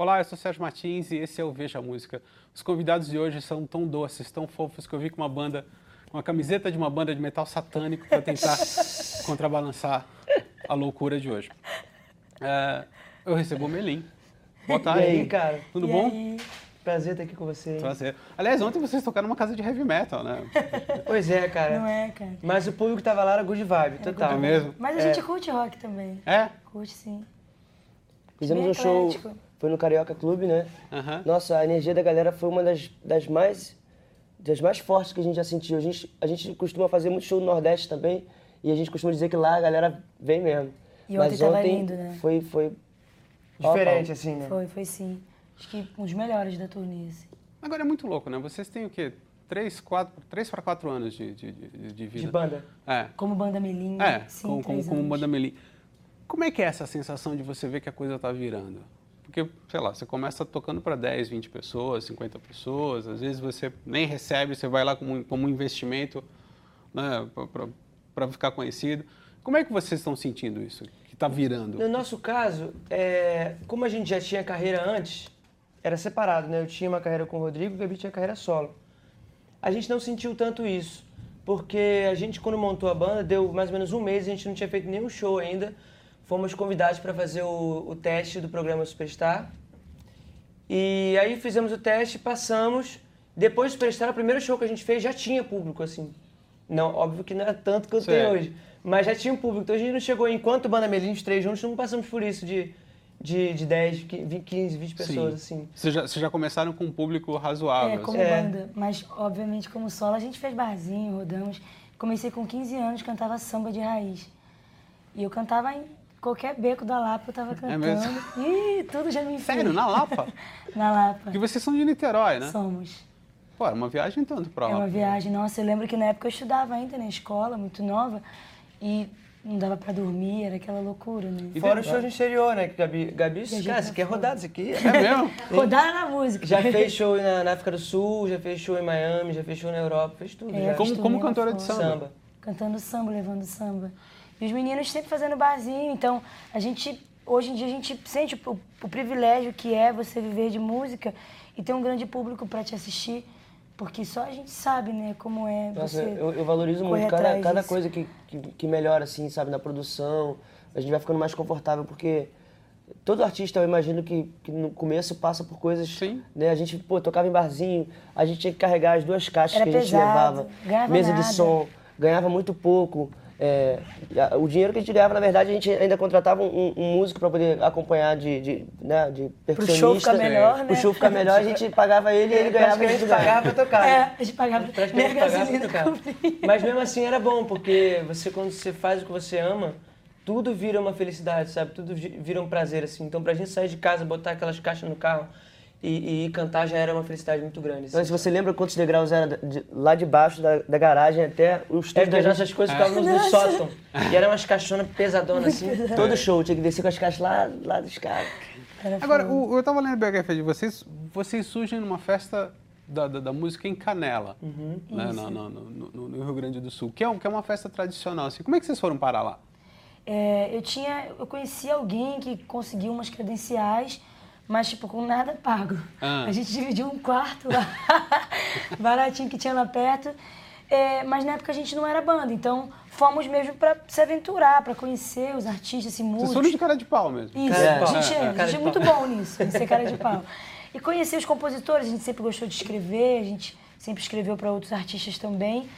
Olá, eu sou Sérgio Martins e esse é o Veja a Música. Os convidados de hoje são tão doces, tão fofos que eu vi com uma banda, uma camiseta de uma banda de metal satânico para tentar contrabalançar a loucura de hoje. É, eu recebo o Melim. Boa tarde. E aí, cara? Tudo E bom? aí? Prazer estar aqui com você. Prazer. Aliás, ontem vocês tocaram numa casa de heavy metal, né? Pois é, cara. Não é, cara. Mas o público tava lá era good vibe, total. É mesmo? Mas a É. gente curte rock também. É? Curte sim. Fizemos um show. Foi no Carioca Clube, né? Aham. Nossa, a energia da galera foi uma das, das mais das mais fortes que a gente já sentiu. A gente, a gente costuma fazer muito show no Nordeste também e a gente costuma dizer que lá a galera vem mesmo. E Mas ontem tava ontem lindo, né? foi, foi diferente, assim, né? Foi, foi sim. Acho que um dos melhores da turnê, assim. Agora é muito louco, né? Vocês têm o quê? Três, quatro, três para quatro anos de, de, de, de vida. De banda. É. Como banda Melim, É, sim, como, como, como banda Melim. Como é que é essa sensação de você ver que a coisa está virando? Porque, sei lá, você começa tocando para 10, 20 pessoas, 50 pessoas, às vezes você nem recebe, você vai lá como, como um investimento né, para ficar conhecido. Como é que vocês estão sentindo isso? Que está virando? No nosso caso, é, como a gente já tinha carreira antes, era separado, né? Eu tinha uma carreira com o Rodrigo e o Gabi tinha carreira solo. A gente não sentiu tanto isso, porque a gente, quando montou a banda, deu mais ou menos um mês, a gente não tinha feito nenhum show ainda. Fomos convidados para fazer o, o teste do programa Superstar. E aí fizemos o teste, passamos. Depois do Superstar, o primeiro show que a gente fez já tinha público, assim. Não, óbvio que não é tanto que eu tenho Certo. hoje. Mas já tinha um público. Então a gente não chegou, enquanto Banda Melim, os três juntos, não passamos por isso de, de, de 10, 15, 20 pessoas, assim. Vocês já, vocês já começaram com um público razoável. É, assim. como É. banda. Mas, obviamente, como solo, a gente fez barzinho, rodamos. Comecei com 15 anos, cantava samba de raiz. E eu cantava em qualquer beco da Lapa, eu tava cantando. É mesmo? Ih, tudo já me fez. Sério, na Lapa? Na Lapa. Porque vocês são de Niterói, né? Somos. Pô, é uma viagem tanto para É lá. uma viagem. Nossa, eu lembro que na época eu estudava ainda na escola, muito nova. E não dava pra dormir, era aquela loucura, né? E Fora o tem- show no exterior, né? Que Gabi, Gabi cara, pra você quer rodar isso aqui? É mesmo? Rodar na música. Já fez show na, na África do Sul, já fez show em Miami, já fez show na Europa, fez tudo. É, já. Como, como cantora de samba. Samba. Cantando samba, levando samba. E os meninos sempre fazendo barzinho. Então, a gente, hoje em dia, a gente sente o, o privilégio que é você viver de música e ter um grande público para te assistir. Porque só a gente sabe, né, como é Nossa, você. eu, eu valorizo muito cada, cada coisa que, que, que melhora, assim, sabe, na produção. A gente vai ficando mais confortável, porque todo artista, eu imagino que, que no começo passa por coisas. Sim. Né? A gente, pô, tocava em barzinho, a gente tinha que carregar as duas caixas Era que a gente pesado, levava, mesa de nada. som, ganhava muito pouco. É, a- o dinheiro que a gente ganhava, na verdade, a gente ainda contratava um, um músico para poder acompanhar de, de, né, de percussionista. show ficar melhor, né? Pro show ficar melhor, a gente pagava ele e ele ganhava. É, a gente pagava pra tocar. É, a gente pagava minha pagava pra tocar. Mas mesmo assim era bom, porque você quando você faz o que você ama, tudo vira uma felicidade, sabe? Tudo vi- vira um prazer, assim. Então pra gente sair de casa, botar aquelas caixas no carro e, e cantar já era uma felicidade muito grande. Assim. Então, se você lembra quantos degraus era de- lá de baixo da, da garagem até o É estúdio porque da as gente. nossas coisas ficavam no, no sótão. E eram umas caixonas pesadonas assim. Todo show tinha que descer com as caixas lá, lá dos caras. Agora, o- eu estava lendo o biografia de vocês, vocês surgem numa festa da, da, da música em Canela, né, na- na- no, no- no Rio Grande do Sul, que é, um- que é uma festa tradicional. Assim. Como é que vocês foram parar lá? É, eu tinha, eu conheci alguém que conseguiu umas credenciais, mas tipo com nada pago. Ah. A gente dividiu um quarto lá, baratinho que tinha lá perto. É, mas na época a gente não era banda, então fomos mesmo para se aventurar, para conhecer os artistas, assim, Vocês músicos. foram de cara de pau mesmo. Isso, Cara de a gente É, é, é. a gente é muito bom nisso, em ser cara de pau. E conhecer os compositores, a gente sempre gostou de escrever, a gente sempre escreveu para outros artistas também.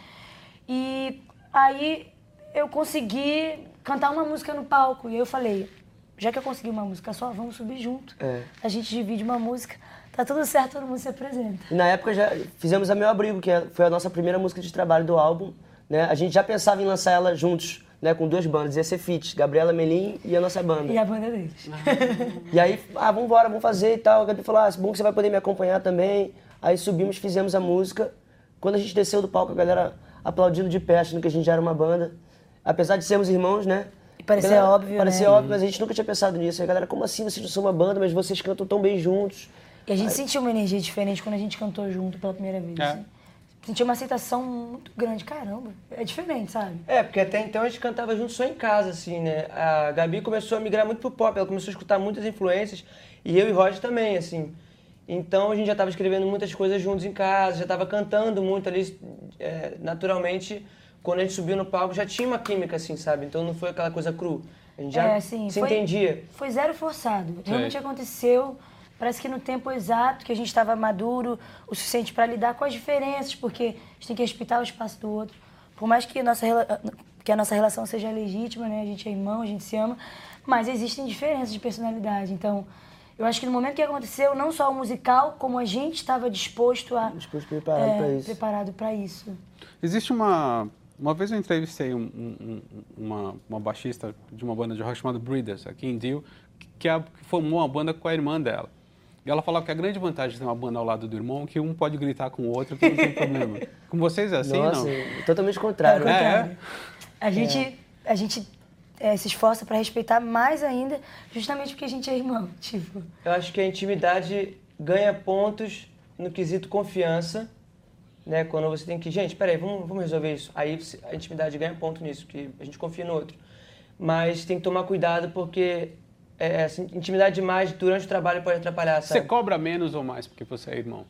E aí eu consegui cantar uma música no palco. E aí eu falei, já que eu consegui uma música só, vamos subir junto. É. A gente divide uma música, tá tudo certo, todo mundo se apresenta. E na época já fizemos a Meu Abrigo, que é- foi a nossa primeira música de trabalho do álbum. Né? A gente já pensava em lançar ela juntos, né? com duas bandas. Ia ser feat, Gabriela Melim e a nossa banda. E a banda deles. E aí, ah, vamos embora, vamos fazer e tal. A Gabi falou, ah, é bom que você vai poder me acompanhar também. Aí subimos, fizemos a música. Quando a gente desceu do palco, a galera aplaudindo de pé, achando que a gente já era uma banda. Apesar de sermos irmãos, né? Parecia galera- óbvio, Parecia né? óbvio, mas a gente nunca tinha pensado nisso. Aí a galera, como assim? Vocês não são uma banda, mas vocês cantam tão bem juntos. E a gente sentiu uma energia diferente quando a gente cantou junto pela primeira vez. É. assim. senti uma aceitação muito grande. Caramba, é diferente, sabe? É, porque até então a gente cantava junto só em casa, assim, né? A Gabi começou a migrar muito pro pop, ela começou a escutar muitas influências, e eu e Roger também, assim. Então a gente já estava escrevendo muitas coisas juntos em casa, já estava cantando muito ali, é, naturalmente, quando a gente subiu no palco já tinha uma química, assim, sabe? Então não foi aquela coisa cru. A gente já É, assim, se foi- entendia. Foi zero forçado. Realmente aconteceu. Parece que no tempo exato que a gente estava maduro o suficiente para lidar com as diferenças, porque a gente tem que respeitar o espaço do outro. Por mais que a nossa, que a nossa relação seja legítima, né? A gente é irmão, a gente se ama, mas existem diferenças de personalidade. Então, eu acho que no momento que aconteceu, não só o musical, como a gente estava disposto a Disposto, preparado é, pra isso. preparado para isso. Existe uma. Uma vez eu entrevistei um- um- um- uma, uma baixista de uma banda de rock chamada Breeders, aqui em Deal, que, a- que formou uma banda com a irmã dela. E ela falava que a grande vantagem de ter uma banda ao lado do irmão é que um pode gritar com o outro que não tem problema. Com vocês é assim, Nossa, não? totalmente contrário. É, né? contrário. A gente, a gente é, se esforça para respeitar mais ainda, justamente porque a gente é irmão. Tipo, Eu acho que a intimidade ganha pontos no quesito confiança, né? Quando você tem que, gente, peraí, vamos, vamos resolver isso. Aí você- a intimidade ganha ponto nisso, que a gente confia no outro. Mas tem que tomar cuidado porque é, intimidade demais durante o trabalho pode atrapalhar, Você sabe? cobra menos ou mais porque você é irmão?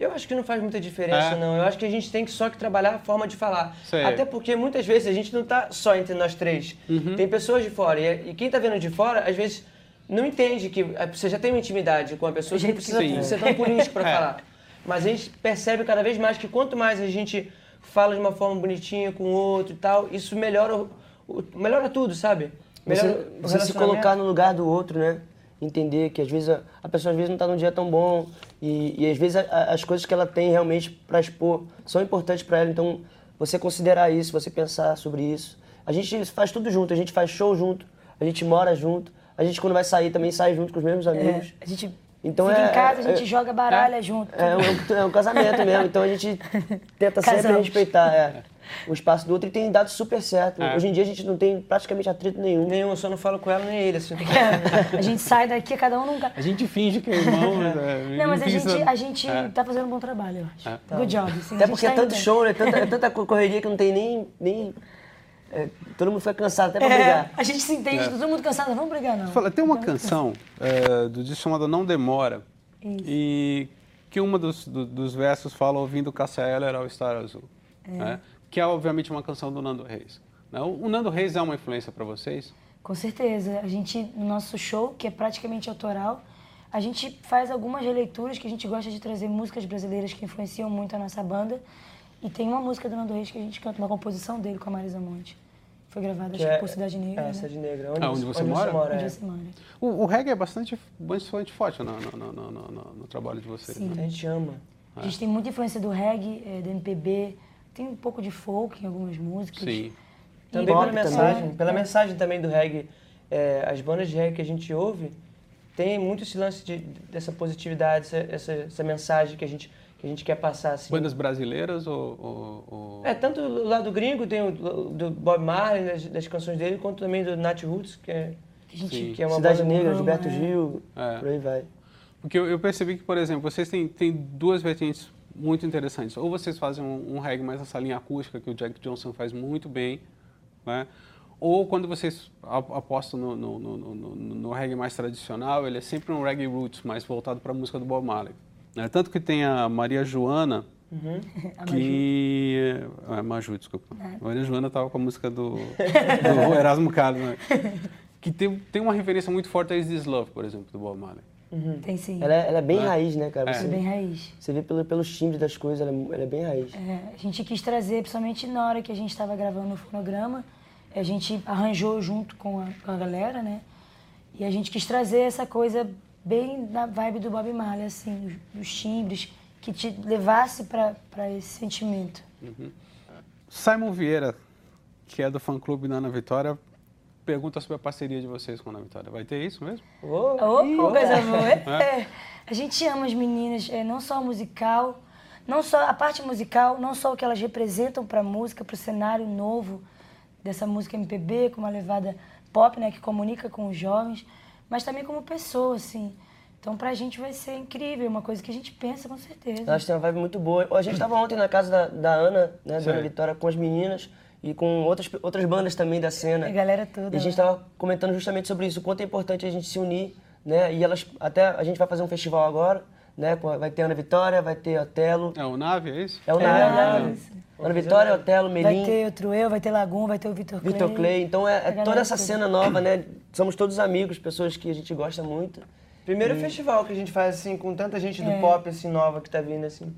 Eu acho que não faz muita diferença, É? não. Eu acho que a gente tem que só que trabalhar a forma de falar. Sei. Até porque muitas vezes a gente não tá só entre nós três. Uhum. Tem pessoas de fora. E, e quem tá vendo de fora, às vezes, não entende que eh, você já tem uma intimidade com a pessoa, você não precisa Sim. ser tão político para É. falar. Mas a gente percebe cada vez mais que quanto mais a gente fala de uma forma bonitinha com o outro e tal, isso melhora, melhora tudo, sabe? Melhora Você, você se colocar no lugar do outro, né? Entender que às vezes a, a pessoa às vezes não está num dia tão bom e, e às vezes a- a- as coisas que ela tem realmente para expor são importantes para ela. Então, você considerar isso, você pensar sobre isso. A gente faz tudo junto, a gente faz show junto, a gente mora junto, a gente quando vai sair também sai junto com os mesmos é, amigos. a gente Então fica é- em casa, a gente é- joga baralha junto. É um, é um casamento mesmo, então a gente tenta sempre Casamos. respeitar é, o espaço do outro e tem dado super certo. É. Hoje em dia a gente não tem praticamente atrito nenhum. Nenhum, eu só não falo com ela nem ele. Assim. a gente sai daqui, cada um lugar. A gente finge que é irmão, mas é, Não, mas a gente, a gente É. tá fazendo um bom trabalho, eu acho. É. Good job. Assim, Até porque é tá tanto show, né? Tanta, é tanta correria que não tem nem. nem é, todo mundo fica cansado até pra É, brigar. a gente se entende, todo mundo cansado, não vamos brigar não. Fala, tem uma canção é, do disco chamada Não Demora. E que uma dos, do- dos versos fala ouvindo Cássia Eller ao Estar Azul. né? Que é, obviamente, uma canção do Nando Reis. né? O o Nando Reis é uma influência para vocês? Com certeza. A gente, no nosso show, que é praticamente autoral, a gente faz algumas releituras que a gente gosta de trazer músicas brasileiras que influenciam muito a nossa banda. E tem uma música do Nando Reis que a gente canta, uma composição dele com a Marisa Monte. Foi gravada, acho que por Cidade Negra, É, né? Cidade Negra. Ah, onde você mora? Onde é. você mora. O, o reggae é bastante, bastante forte no, no, no, no- no- no trabalho de vocês. Sim. né? A gente ama. A gente tem muita influência do reggae, eh, do MPB, tem um pouco de folk em algumas músicas. Sim. Também Pop pela também. mensagem, É, pela é. mensagem também do reggae. É, as bandas de reggae que a gente ouve tem muito esse lance de, dessa positividade, essa, essa, essa mensagem que a gente que a gente quer passar assim. Bandas brasileiras ou... ou- ou- É, tanto do lado gringo tem o do Bob Marley, das, das canções dele, quanto também do Nat Roots, que é, gente que é uma Cidade banda Negra, Gilberto é. Gil, É. por aí vai. Porque eu, eu percebi que, por exemplo, vocês têm, têm duas vertentes muito interessantes. Ou vocês fazem um, um reggae mais essa linha acústica, que o Jack Johnson faz muito bem, né? Ou quando vocês apostam no, no, no, no- no- no reggae mais tradicional, ele é sempre um reggae roots, mais voltado para a música do Bob Marley. Né? Tanto que tem a Maria Joana, A que... É, Maju, desculpa. A Maria Joana estava com a música do, do Erasmo Carlos, né? Que tem, tem uma referência muito forte a Is This Love, por exemplo, do Bob Marley. Tem sim. Ela é, ela é bem É. raiz, né, cara? É. Você, É bem raiz. você vê pelo, pelos timbres das coisas, ela é, ela é bem raiz. É, a gente quis trazer, principalmente na hora que a gente estava gravando o fonograma, a gente arranjou junto com a, com a galera, né? E a gente quis trazer essa coisa bem na vibe do Bob Marley, assim, os, os timbres, que te levasse para esse sentimento. Simon Vieira, que é do fã-clube Nana Vitória, pergunta sobre a parceria de vocês com a Ana Vitória. Vai ter isso mesmo? Oh, Ô, coisa boa. É, a gente ama as meninas, é, não só o musical, não só a parte musical, não só o que elas representam para a música, para o cenário novo dessa música MPB, com uma levada pop, né, que comunica com os jovens, mas também como pessoa, assim. Então pra gente vai ser incrível, uma coisa que a gente pensa com certeza. Eu acho que tem uma vibe muito boa. A gente estava ontem na casa da, da Ana, né, da. Ana Vitória, com as meninas e com outras, outras bandas também da cena. A galera toda E a gente lá. estava comentando justamente sobre isso, o quanto é importante a gente se unir, né? E elas, até a gente vai fazer um festival agora, né? Vai ter Ana Vitória, vai ter Otelo. É o Nave, é isso? É o É, Nave, é, né? Ana Vitória, Otelo, Vai Melim, ter outro eu, vai ter Lagum, vai ter o Vitor Clay. Vitor Clay. Então é, é toda essa cena nova, né? Somos todos amigos, pessoas que a gente gosta muito. Primeiro festival que a gente faz assim, com tanta gente do É. pop assim, nova que tá vindo assim.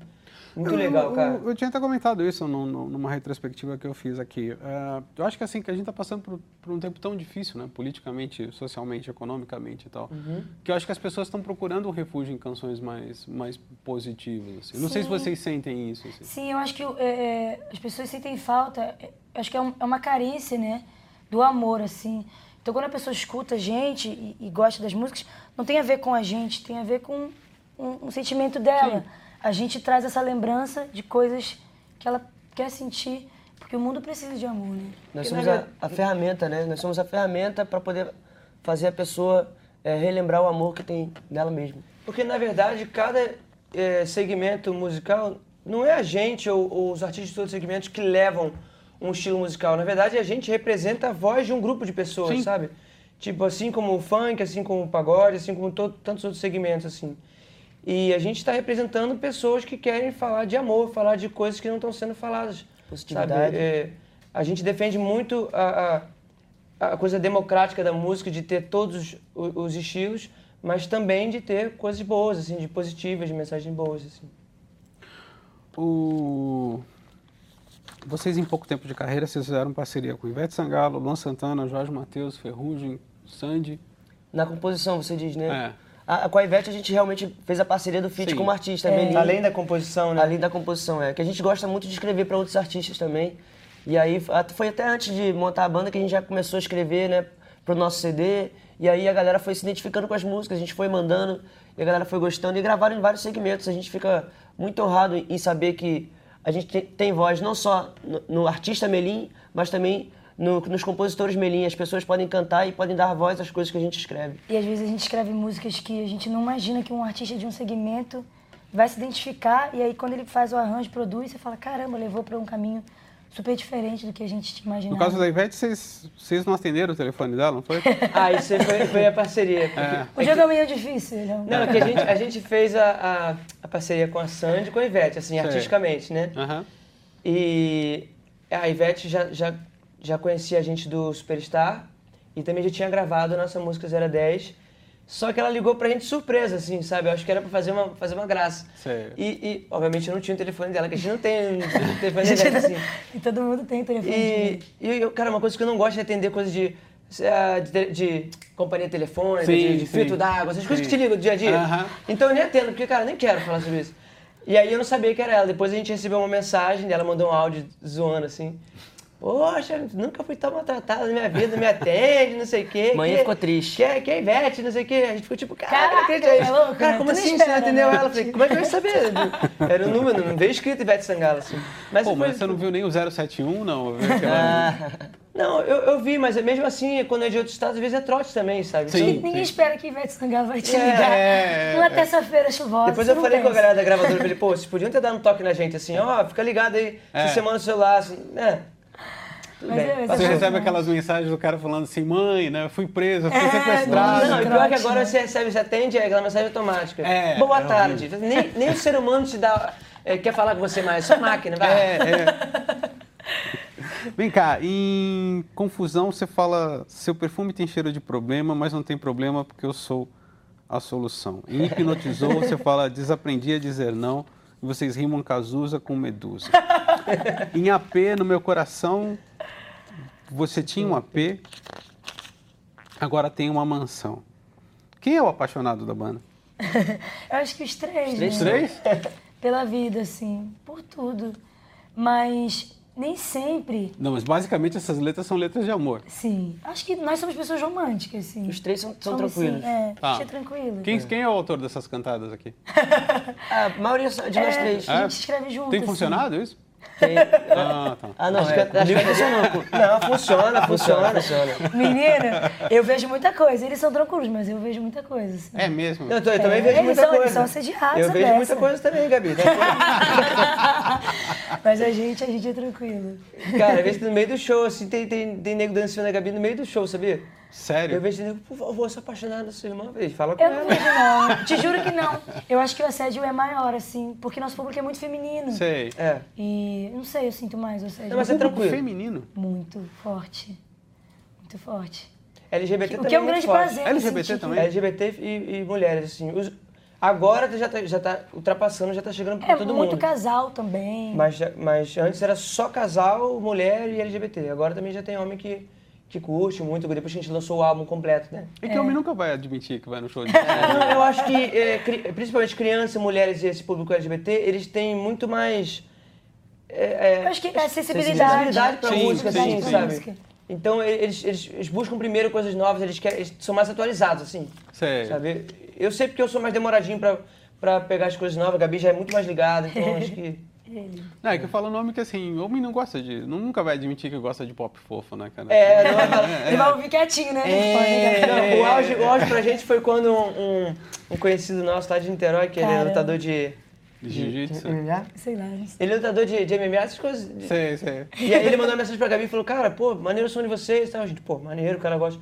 Muito legal, Eu- cara. Eu, eu tinha até comentado isso num- num- numa retrospectiva que eu fiz aqui. É, eu acho que assim, que a gente está passando por, por um tempo tão difícil, né? Politicamente, socialmente, economicamente e tal. Que eu acho que as pessoas estão procurando um refúgio em canções mais, mais positivas. assim. Não sei se Sim. vocês sentem isso. assim. Sim, eu acho que é, é, as pessoas sentem falta, é, acho que é, um- é uma carência, né, do amor, assim. Então, quando a pessoa escuta a gente e, e gosta das músicas, não tem a ver com a gente, tem a ver com um, um sentimento dela. A gente traz essa lembrança de coisas que ela quer sentir, porque o mundo precisa de amor, né? Nós somos a, a ferramenta, né? Nós somos a ferramenta para poder fazer a pessoa é, relembrar o amor que tem nela mesma. Porque, na verdade, cada eh, segmento musical não é a gente ou, ou os artistas de todos os segmentos que levam um estilo musical. Na verdade, a gente representa a voz de um grupo de pessoas, Sim. sabe? Tipo, assim como o funk, assim como o pagode, assim como to- tantos outros segmentos, assim. E a gente está representando pessoas que querem falar de amor, falar de coisas que não estão sendo faladas. Positividade. É, a gente defende muito a, a, a coisa democrática da música, de ter todos os, os estilos, mas também de ter coisas boas, assim, de positivas, de mensagens boas, assim. O... Vocês, em pouco tempo de carreira, vocês fizeram parceria com Ivete Sangalo, Luan Santana, Jorge Matheus, Ferrugem, Sandy. Na composição, você diz, né? É. A, com a Ivete a gente realmente fez a parceria do feat Sim. como artista, É. Melim. Além da composição, né? Além da composição, é. Que a gente gosta muito de escrever para outros artistas também. E aí foi até antes de montar a banda que a gente já começou a escrever, né? Pro nosso CD. E aí a galera foi se identificando com as músicas, a gente foi mandando, e a galera foi gostando e gravaram em vários segmentos. A gente fica muito honrado em saber que a gente tem, tem voz não só no, no artista Melim, mas também no- nos compositores Melim. As pessoas podem cantar e podem dar voz às coisas que a gente escreve. E às vezes a gente escreve músicas que a gente não imagina que um artista de um segmento vai se identificar e aí quando ele faz o arranjo, produz, você fala, caramba, levou para um caminho super diferente do que a gente imaginava. No caso da Ivete, vocês, vocês não atenderam o telefone dela, não foi? Ah, isso aí foi, foi a parceria. porque- É. O jogo é meio difícil, não. Não, é que a gente, a gente fez a, a, a parceria com a Sandy e com a Ivete, assim, Sei. artisticamente, né? Aham. E a Ivete já, já, já conhecia a gente do Superstar e também já tinha gravado a nossa música 010. Só que ela ligou pra gente surpresa, assim, sabe? Eu acho que era pra fazer uma, fazer uma graça. Sei. E, e, obviamente, eu não tinha o telefone dela, que a gente não tem o telefone Ivete, assim. E todo mundo tem telefone. E, e eu, cara, uma coisa que eu não gosto é atender coisas de, eh, de, de companhia telefônica, Sim, de, de sim. filtro d'água, essas coisas que Sim. te ligam do dia a dia. Aham. Então eu nem atendo, porque, cara, nem quero falar sobre isso. E aí eu não sabia que era ela. Depois a gente recebeu uma mensagem dela, mandou um áudio zoando assim. Poxa, nunca fui tão maltratada na minha vida, me atende, não sei o quê. Mãe que- ficou triste. Que é, que é Ivete, não sei o quê. A gente ficou tipo, caraca, Caraca, não acredito nisso. é louco, Cara, né? como Tu assim você não atendeu né? ela? Eu falei, como é que eu ia saber? Era o número, não veio escrito Ivete Sangalo, assim. Mas Pô, foi- mas você não viu nem o 071, não? Eu vi aquela- Não, eu, eu vi, mas é mesmo assim, quando é de outros estados, às vezes é trote também, sabe? Sim. Ninguém ninguém espera que Ivete Sangalo vai te É, ligar é, numa é. terça-feira chuvosa. Depois eu falei com a pensa. galera da gravadora, eu falei, pô, vocês podiam ter dado um toque na gente, assim, ó, fica ligado aí, É. se você manda o celular, assim, é. Tudo Mas bem. mas Você recebe aquelas mensagens do cara falando assim, mãe, né? Fui preso, fui É, sequestrado. Não, e Trote, pior que agora né? você recebe, você atende, é aquela mensagem automática. É, Boa é tarde. Nem, nem o ser humano te dá, é, quer falar com você mais, só máquina, vai. É, é. Vem cá, em confusão você fala, seu perfume tem cheiro de problema, mas não tem problema porque eu sou a solução. Em hipnotizou você fala, desaprendi a dizer não, e vocês rimam Cazuza com Medusa. Em AP, no meu coração, você tinha um AP, agora tem uma mansão. Quem é o apaixonado da banda? Eu acho que os três, três né? Três? Pela vida, assim, por tudo. Mas nem sempre, Não, mas basicamente essas letras são letras de amor. sim. Acho que nós somos pessoas românticas, assim. Os três são, são Somos, tranquilos. Sim, é, Tá. é tranquilo. Quem, quem é o autor dessas cantadas aqui? A maioria de nós É, três. A gente escreve junto. Tem assim. funcionado isso? Quem- Ah, tá. Ah, não, Acho é, que- acho. Não, funciona, Funciona, funciona. Menina, eu vejo muita coisa. Eles são tranquilos, mas eu vejo muita coisa. assim. É mesmo? Eu, tô- eu também É, vejo eles muita são- coisa. eles são assediados, Eu vejo beça. muita coisa também, Gabi. tá? Mas a gente, a gente é tranquilo. Cara, às vezes no meio do show, assim, tem, tem, tem nego dançando a Gabi no meio do show, sabia? Sério? Eu vejo nego, por favor, se apaixonar da sua irmã. Eles fala com Eu não ela. vejo, não. Te juro que não. Eu acho que o assédio é maior, assim, porque nosso público é muito feminino. Sei. É. E não sei, eu sinto mais o assédio. Não, mas é tranquilo. feminino. Muito forte. Muito forte. LGBT O também que é um muito grande forte. prazer. LGBT também? que- LGBT e, e mulheres, assim. Os- agora já tá, já tá ultrapassando, já tá chegando pra É todo muito mundo. casal também. Mas, mas antes era só casal, mulher e LGBT. Agora também já tem homem que, que curte muito, depois que a gente lançou o álbum completo, né? É que homem nunca vai admitir que vai no show de Não, eu acho que, é, cri- principalmente crianças, mulheres e esse público LGBT, eles têm muito mais. É, é, Eu acho que a acessibilidade. sensibilidade pra Sim, música, sim, assim, sim. sabe? Música. Então eles, eles, eles buscam primeiro coisas novas, eles, querem, eles são mais atualizados, assim. Sei. Sabe? Eu sei porque eu sou mais demoradinho pra, pra pegar as coisas novas, a Gabi já é muito mais ligada, então acho que. Não, é que eu falo nome que assim, homem não gosta de. Nunca vai admitir que gosta de pop fofo, né, cara? É, não é Ele vai ouvir quietinho, né? É, não, o, auge, o auge pra gente foi quando um, um- um conhecido nosso lá de Niterói, que ele é lutador de. De jiu-jitsu. MMA? Sei lá. Ele é lutador de, de MMA, essas coisas. Sei, sei. E aí ele mandou uma mensagem pra Gabi e falou, cara, pô, maneiro o som de vocês e tal. A gente, pô, maneiro, o cara gosta.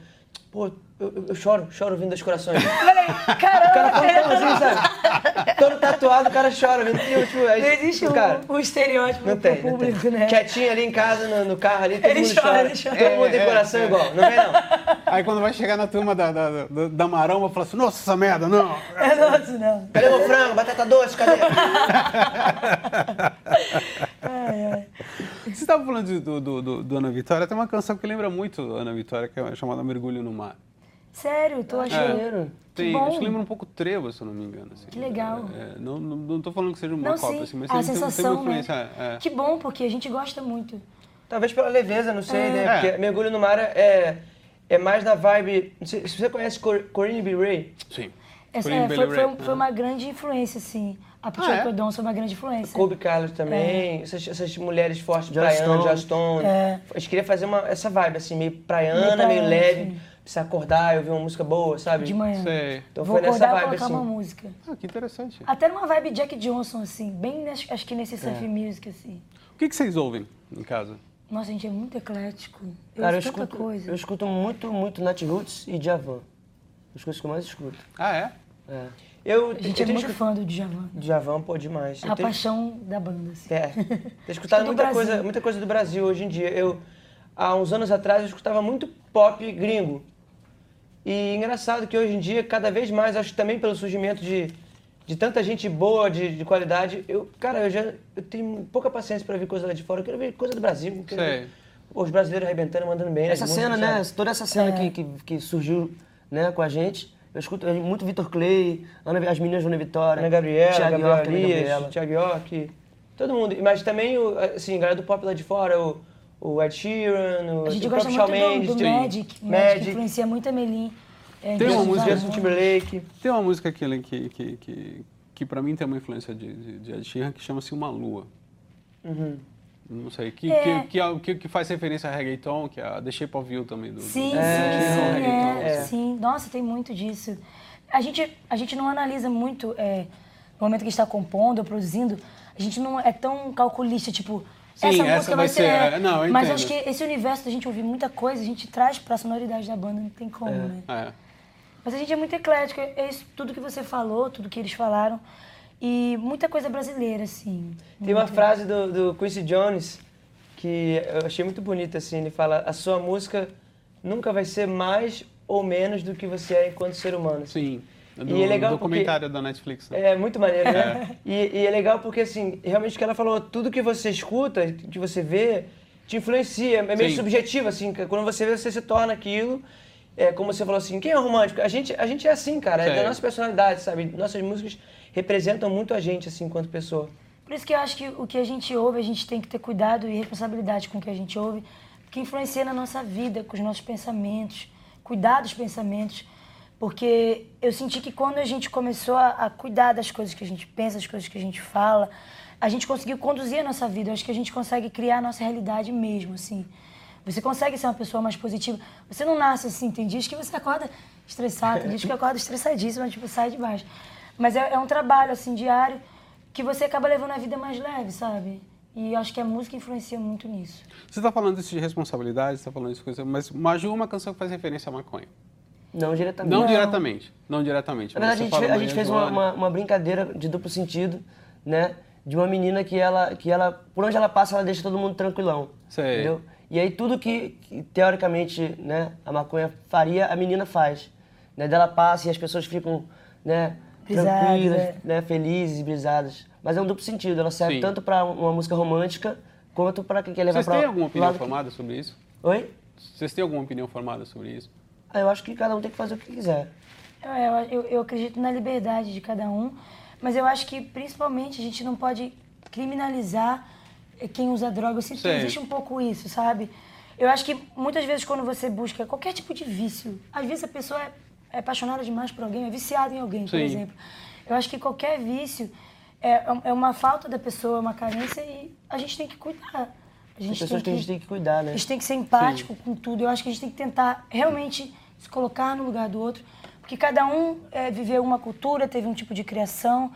Pô, eu, eu- eu choro, choro vindo das corações. Falei, O cara caramba, tão assim, sabe? Todo tatuado, o cara chora. Vindo, tipo, não existe um, cara, um estereótipo não pro tem, não público, tem. né? Quietinho ali em casa, no, no carro ali, todo Ele mundo chora, chora. ele chora. Todo mundo tem É, coração é, igual, não vem não. Aí quando vai chegar na turma da, da, da, da maromba, fala assim, nossa, essa merda, não. É nosso, não. Cadê meu frango? Batata doce, cadê? Você estava falando de- do, do, do, do Ana Vitória, tem uma canção que lembra muito Ana Vitória, que é chamada Mergulho no Mar. Sério, tô achando. Maneiro. Tem, bom. acho que lembra um pouco trevo, se eu não me engano. Assim. Que legal. É, não, não, não tô falando que seja uma Não, cópia, sim. assim, mas a tem, tem- tem sensação, uma influência. né? é. Que bom, porque a gente gosta muito. Talvez pela leveza, não sei, né? É. Porque mergulho no mar é, é mais da vibe. Se você conhece Cor- Corinne B. Ray, Sim. Essa, é, foi, foi, um- foi uma grande influência, assim. A Patricia Ah, é? Codon foi uma grande influência. Kobe Carlos também, É. essas, essas mulheres fortes, Joss praianas, Stone. É. Gente queria fazer uma, essa vibe, assim, meio praiana, Meio meio, praiana, leve. sim. Precisa acordar e ouvir uma música boa, sabe? De manhã. Sei. Então Vou foi nessa acordar e vibe, colocar assim. uma música. Ah, que interessante. Até numa vibe Jack Johnson, assim. Bem, nesse- acho que nesse É. surf music, assim. O que, que vocês ouvem em casa? Nossa, a gente é muito eclético. Eu Cara, eu ouço tanta escuto, coisa. eu escuto muito, muito Nat Roots e Djavan. As coisas que eu mais escuto. Ah, é? É. Eu, A gente eu é muito escu- fã do Djavan. Djavan, pô, demais. Eu A tenho- paixão da banda, assim. É. Tenho escutado do muita Brasil. coisa, muita coisa do Brasil hoje em dia. Eu, há uns anos atrás, eu escutava muito pop gringo. E engraçado que hoje em dia, cada vez mais, acho que também pelo surgimento de, de tanta gente boa, de, de qualidade, eu, cara, eu já eu tenho pouca paciência pra ver coisa lá de fora. Eu quero ver coisa do Brasil. quero ver os brasileiros arrebentando, mandando bem. nas Essa cena, né? Toda essa cena que, que, que surgiu né, com a gente. Eu escuto muito Vitor Clay, Ana, as meninas Ana Vitória. Ana Gabriela, Thiago Gabriela York, Elias. Thiago York, todo mundo. Mas também, assim, a galera do pop lá de fora, o, o Ed Sheeran, o, A gente o gosta muito Mendes, do, do Magic. Magic. Magic. influencia muito a Melim. É, Tem uma música- Justin Timberlake. Tem uma música que, que, que, que, que pra mim tem uma influência de, de, de Ed Sheeran que chama-se Uma Lua. Uhum. Não sei, que, É. que, que, é- que, faz referência a reggaeton, que é a The Shape of You também. Do, Sim, do, sim, do sim, reggaeton, é, assim. sim. Nossa, tem muito disso. A gente, a gente não analisa muito é, no momento que está compondo ou produzindo, a gente não é tão calculista, tipo, Sim, essa essa música vai ser. ser- é. é, não, eu Mas acho que esse universo da gente ouvir muita coisa, a gente traz pra sonoridade da banda, não tem como, né? É. Mas a gente é muito eclético, é isso, tudo que você falou, tudo que eles falaram. E muita coisa brasileira, assim. Tem uma frase do, do Quincy Jones que eu achei muito bonita, assim. Ele fala, a sua música nunca vai ser mais ou menos do que você é enquanto ser humano. Sim. Do, E é legal documentário da Netflix. Né? É muito maneiro, né? E, e é legal porque, assim, realmente o que ela falou, tudo que você escuta, que você vê, te influencia. É meio Sim. subjetivo, assim, que quando você vê, você se torna aquilo. É, como você falou assim, quem é romântico? A gente, a gente é assim, cara, é da nossa personalidade, sabe? Nossas músicas representam muito a gente, assim, enquanto pessoa. Por isso que eu acho que o que a gente ouve, a gente tem que ter cuidado e responsabilidade com o que a gente ouve, porque influencia na nossa vida, com os nossos pensamentos, cuidar dos pensamentos. Porque eu senti que quando a gente começou a, a cuidar das coisas que a gente pensa, das coisas que a gente fala, a gente conseguiu conduzir a nossa vida. Eu acho que a gente consegue criar a nossa realidade mesmo, assim. Você consegue ser uma pessoa mais positiva. Você não nasce assim, tem dias que você acorda estressado, tem dias que acorda estressadíssimo, tipo, sai de baixo. Mas é, é um trabalho, assim, diário, que você acaba levando a vida mais leve, sabe? E acho que a música influencia muito nisso. Você está falando isso de responsabilidade, você está falando isso de coisa, mas Maju é uma canção que faz referência à maconha. Não diretamente. Não, Não. diretamente, não diretamente. Na verdade, a gente, fez, a gente fez uma, uma, uma brincadeira de duplo sentido, né? De uma menina que ela, que ela, por onde ela passa, ela deixa todo mundo tranquilão. Sei. Entendeu? E aí tudo que, que, teoricamente, né, a maconha faria, a menina faz. Né? Dela passa e as pessoas ficam, né, Brisadas, tranquilas, é. né, felizes e brisadas. Mas é um duplo sentido, ela serve Sim. tanto para uma música romântica quanto para quem quer levar Vocês para têm alguma opinião formada sobre isso? Oi? Vocês têm alguma opinião formada sobre isso? Eu acho que cada um tem que fazer o que quiser. É, Eu, eu, eu acredito na liberdade de cada um, mas eu acho que principalmente a gente não pode criminalizar eh, quem usa droga. Eu sinto que Sei. existe um pouco isso, sabe? Eu acho que muitas vezes quando você busca qualquer tipo de vício, às vezes a pessoa é, é apaixonada demais por alguém, é viciada em alguém, por Sim. exemplo. Eu acho que qualquer vício é, é uma falta da pessoa, uma carência e a gente tem que cuidar. A Tem gente pessoas que a gente tem que cuidar, né? a gente tem que ser empático com tudo. Eu acho que a gente tem que tentar realmente se colocar no lugar do outro, porque cada um é, viveu uma cultura, teve um tipo de criação.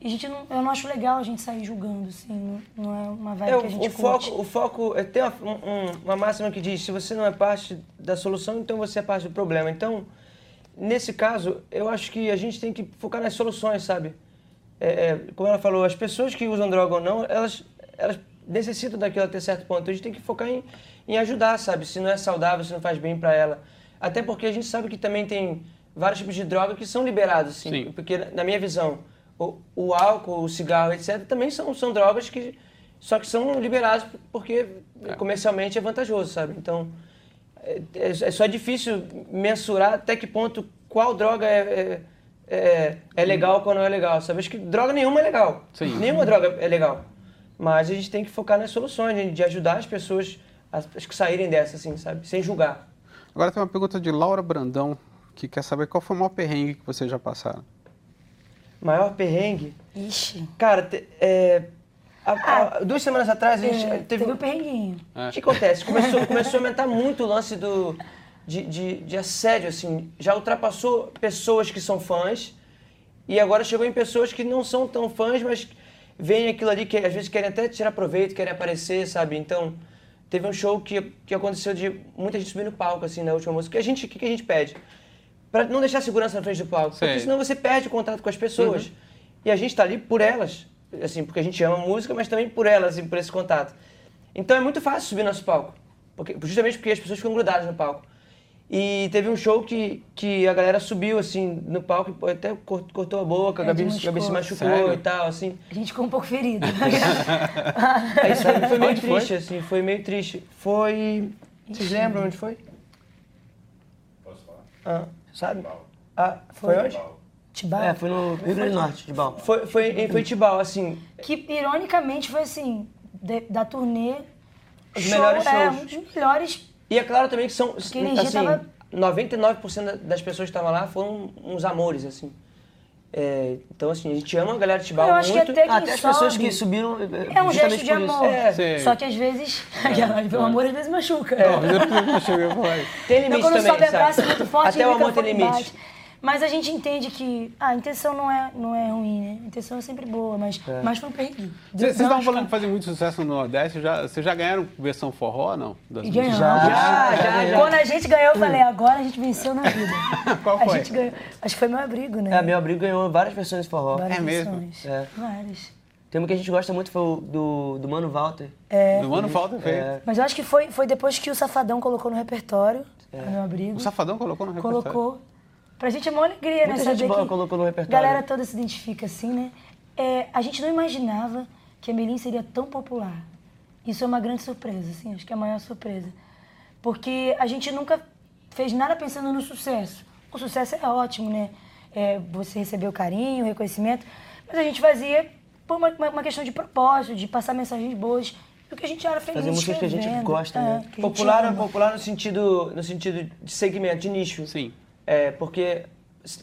E a gente não, eu não acho legal a gente sair julgando, assim, não, não é uma vibe É, que a gente o, curte. foco, o foco é, tem uma, um- uma máxima que diz: se você não é parte da solução, então você é parte do problema. Então, nesse caso, eu acho que a gente tem que focar nas soluções, sabe? É, é, como ela falou, as pessoas que usam droga ou não, elas, elas necessitam daquilo até certo ponto. A gente tem que focar em, em ajudar, sabe? Se não é saudável, se não faz bem para ela. Até porque a gente sabe que também tem vários tipos de droga que são liberados, assim. Sim. Porque, na minha visão, o, o álcool, o cigarro, etc., também são, são drogas que só que são liberadas porque comercialmente é vantajoso, sabe? Então, é, é, é só difícil mensurar até que ponto qual droga é, é, é, é legal qual não é legal, sabe? Acho que droga nenhuma é legal. Sim. Nenhuma droga é legal. Mas a gente tem que focar nas soluções, de- de ajudar as pessoas a, a que saírem dessa, assim, sabe? Sem julgar. Agora tem uma pergunta de Laura Brandão, que quer saber qual foi o maior perrengue que vocês já passaram. Maior perrengue. Ixi. Cara, te- é, a- a- duas semanas atrás a gente É, teve, teve um perrenguinho. O que acontece? Começou, começou a aumentar muito o lance do, de, de, de assédio, assim. Já ultrapassou pessoas que são fãs e agora chegou em pessoas que não são tão fãs, mas veem aquilo ali que às vezes querem até tirar proveito, querem aparecer, sabe? Então, teve um show que, que aconteceu de muita gente subir no palco, assim, na última música. O que a gente, que que a gente pede? Pra não deixar segurança na frente do palco. Sei. Porque senão você perde o contato com as pessoas. E a gente tá ali por elas. Assim, porque a gente ama a música, mas também por elas, assim, por esse contato. Então é muito fácil subir nosso palco. Porque, justamente porque as pessoas ficam grudadas no palco. E teve um show que, que a galera subiu, assim, no palco até cor- cortou a boca, a É, Gabi, desmachucou. Gabi se machucou Sério? e tal, assim. A gente ficou um pouco ferido. Aí foi meio Onde foi? triste, assim, foi meio triste. Foi... Vocês lembram onde foi? Posso falar? Ah, sabe? Ah, foi onde? Tibau. É, foi no Rio Grande do Norte, Bal. Foi, foi em Feitibal, assim. Que, ironicamente, foi assim, de- da turnê... Os show, melhores É, shows. um dos melhores... E é claro também que são, assim, tava- 99% da- das pessoas que estavam lá foram uns amores, assim. É, então, assim, a gente ama a galera de Tibau Eu acho que muito. até quem Até as pessoas sobe que subiram. É um gesto de amor. É. Só que às vezes, o amor às vezes machuca. Mas eu não. Tem Então limite quando também, sobe a sabe? braço muito forte, Até o amor tem limite. bate. Mas a gente entende que ah, a intenção não é, não é ruim, né? A intenção é sempre boa, mas, mas foi um perrengue. Vocês estavam acho falando que- que fazem muito sucesso no Nordeste, já, vocês já ganharam versão forró, não? Das músicas? Já, já, já. Quando a gente ganhou, eu falei, agora a gente venceu na vida. Qual A foi? gente ganhou. Acho que foi meu abrigo, né? É, meu abrigo ganhou várias versões de forró. Várias É mesmo? É. Várias. Tem uma que a gente gosta muito, foi o do, do Mano Walter. Do Mano Falta feio. É. Mas eu acho que foi, foi depois que o Safadão colocou no repertório, o meu abrigo. O Safadão colocou no repertório? colocou. Pra gente é uma alegria, né? Muita gente Saber boa que colocou no a repertório. galera toda se identifica assim, né? É, a gente não imaginava que a Melim seria tão popular. Isso é uma grande surpresa, assim, acho que é a maior surpresa. Porque a gente nunca fez nada pensando no sucesso. O sucesso é ótimo, né? É, você receber o carinho, o reconhecimento, mas a gente fazia por uma, uma- questão de propósito, de passar mensagens boas, do que a gente era feliz Fazer músicas que a gente gosta, é, né? a Popular, ama. popular no sentido, no sentido de segmento, de nicho. Sim. É, porque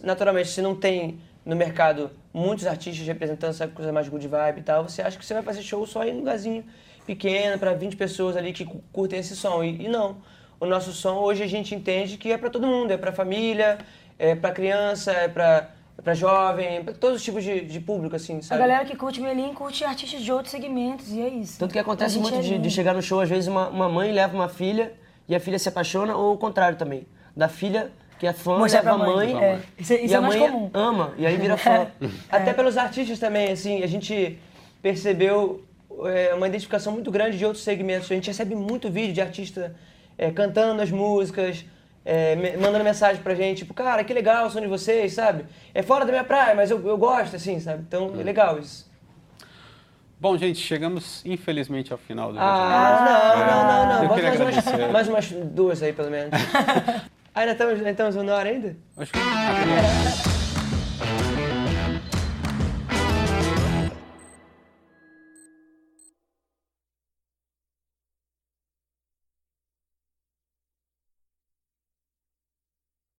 naturalmente, se não tem no mercado muitos artistas representando essa coisa mais good vibe e tal, você acha que você vai fazer show só em um lugarzinho pequeno, para 20 pessoas ali que cu- curtem esse som. E, e não. O nosso som hoje a gente entende que é para todo mundo, é para família, é para criança, é para para jovem, para todos os tipos de, de público, assim, A sabe? galera que curte Melim curte artistas de outros segmentos, e é isso. Tanto que acontece muito é de, de chegar no show, às vezes uma, uma mãe leva uma filha e a filha se apaixona, ou o contrário também. Da filha, que é fã, Mostrar leva a pra mãe. mãe, É. Isso é- isso e é a mais mãe comum. ama, e aí vira fã. Até pelos artistas também, assim, a gente percebeu é, uma identificação muito grande de outros segmentos. A gente recebe muito vídeo de artista é, cantando as músicas, é, me- mandando mensagem pra gente, tipo, cara, que legal o som de vocês, sabe? É fora da minha praia, mas eu, eu gosto, assim, sabe? Então é legal isso. Bom, gente, chegamos infelizmente ao final do Ah, não, não, não, não. Eu Bota mais umas, mais umas duas aí, pelo menos. Ainda estamos, ainda estamos na hora ainda? Acho que...